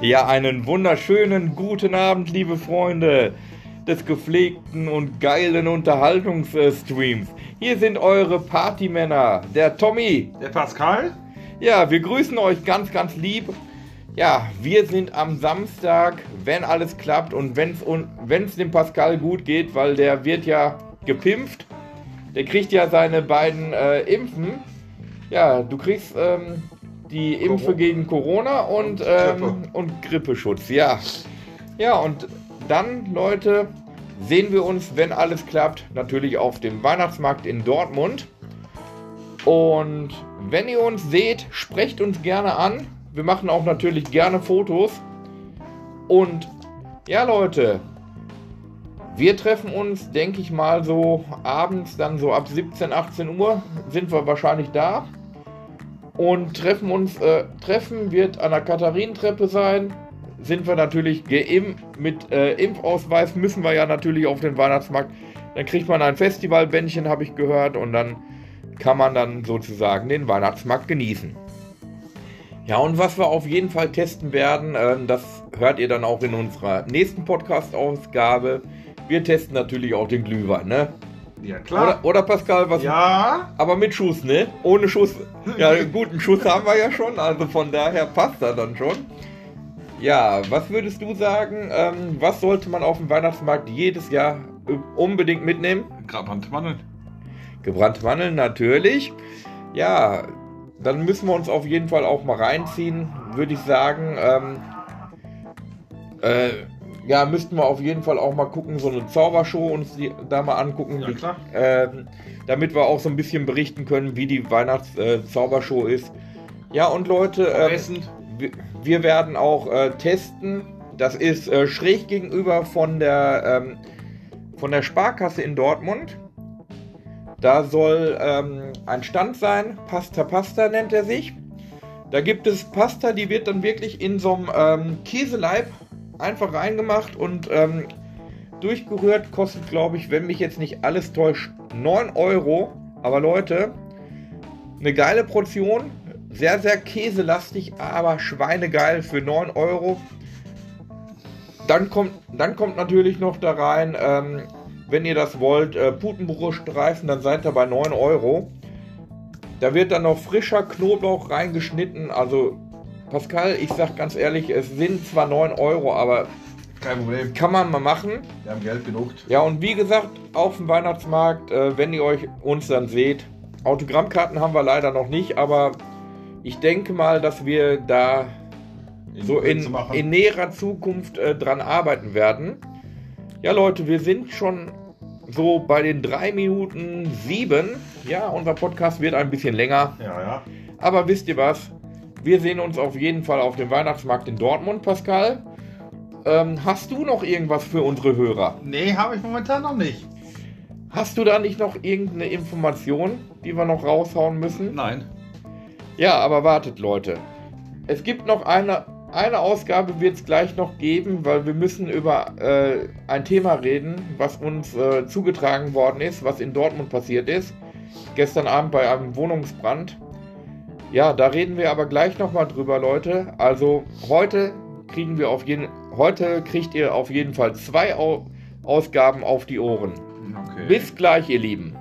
Ja, einen wunderschönen guten Abend, liebe Freunde des gepflegten und geilen Unterhaltungsstreams. Hier sind eure Partymänner, der Tommy. Der Pascal? Ja, wir grüßen euch ganz, ganz lieb. Ja, wir sind am Samstag, wenn alles klappt und wenn es dem Pascal gut geht, weil der wird ja gepimpft. Der kriegt ja seine beiden äh, Impfen. Ja, du kriegst ähm, die Impfe gegen Corona und, ähm, und Grippeschutz, ja. Ja, und dann, Leute, sehen wir uns, wenn alles klappt, natürlich auf dem Weihnachtsmarkt in Dortmund. Und wenn ihr uns seht, sprecht uns gerne an. Wir machen auch natürlich gerne Fotos. Und ja, Leute, wir treffen uns, denke ich mal, so abends, dann so ab 17, 18 Uhr sind wir wahrscheinlich da und treffen uns. Äh, treffen wird an der Katharinentreppe sein. Sind wir natürlich geimpft mit äh, Impfausweis, müssen wir ja natürlich auf den Weihnachtsmarkt. Dann kriegt man ein Festivalbändchen, habe ich gehört, und dann kann man dann sozusagen den Weihnachtsmarkt genießen. Ja, und was wir auf jeden Fall testen werden, äh, das hört ihr dann auch in unserer nächsten Podcast-Ausgabe. Wir testen natürlich auch den Glühwein, ne? Ja, klar. Oder, oder, Pascal, was? Ja. Aber mit Schuss, ne? Ohne Schuss. Ja, guten Schuss haben wir ja schon, also von daher passt das dann schon. Ja, was würdest du sagen, ähm, was sollte man auf dem Weihnachtsmarkt jedes Jahr unbedingt mitnehmen? Gebrannte Mandeln. Gebrannte Mandeln, natürlich. Ja, dann müssen wir uns auf jeden Fall auch mal reinziehen, würde ich sagen. Ähm, äh, ja, müssten wir auf jeden Fall auch mal gucken, so eine Zaubershow uns die, da mal angucken, ja, klar. Äh, damit wir auch so ein bisschen berichten können, wie die Weihnachts-Zaubershow äh, ist. Ja, und Leute, äh, wir, wir, werden auch äh, testen. Das ist äh, schräg gegenüber von der, ähm, von der Sparkasse in Dortmund. Da soll ähm, ein Stand sein, Pasta Pasta nennt er sich. Da gibt es Pasta, die wird dann wirklich in so einem ähm, Käseleib einfach reingemacht und ähm, durchgerührt. Kostet, glaube ich, wenn mich jetzt nicht alles täuscht, 9 Euro. Aber Leute, eine geile Portion. Sehr, sehr käselastig, aber schweinegeil für 9 Euro. Dann kommt, dann kommt natürlich noch da rein, ähm, wenn ihr das wollt, äh, Putenbruststreifen, dann seid ihr bei 9 Euro. Da wird dann noch frischer Knoblauch reingeschnitten, also Pascal, ich sag ganz ehrlich, es sind zwar 9 Euro, aber kein Problem. Kann man mal machen. Wir haben Geld genug. Ja, und wie gesagt, auf dem Weihnachtsmarkt, äh, wenn ihr euch uns dann seht, Autogrammkarten haben wir leider noch nicht, aber ich denke mal, dass wir da in so in, in, näherer Zukunft äh, dran arbeiten werden. Ja, Leute, wir sind schon so bei den 3 Minuten 7. Ja, unser Podcast wird ein bisschen länger. Ja, ja. Aber wisst ihr was? Wir sehen uns auf jeden Fall auf dem Weihnachtsmarkt in Dortmund, Pascal. Ähm, hast du noch irgendwas für unsere Hörer? Nee, habe ich momentan noch nicht. Hast du da nicht noch irgendeine Information, die wir noch raushauen müssen? Nein. Ja, aber wartet, Leute. Es gibt noch eine, eine Ausgabe, wird es gleich noch geben, weil wir müssen über äh, ein Thema reden, was uns äh, zugetragen worden ist, was in Dortmund passiert ist. Gestern Abend bei einem Wohnungsbrand. Ja, da reden wir aber gleich nochmal drüber, Leute. Also heute kriegen wir auf jeden heute kriegt ihr auf jeden Fall zwei Au Ausgaben auf die Ohren. Okay. Bis gleich, ihr Lieben.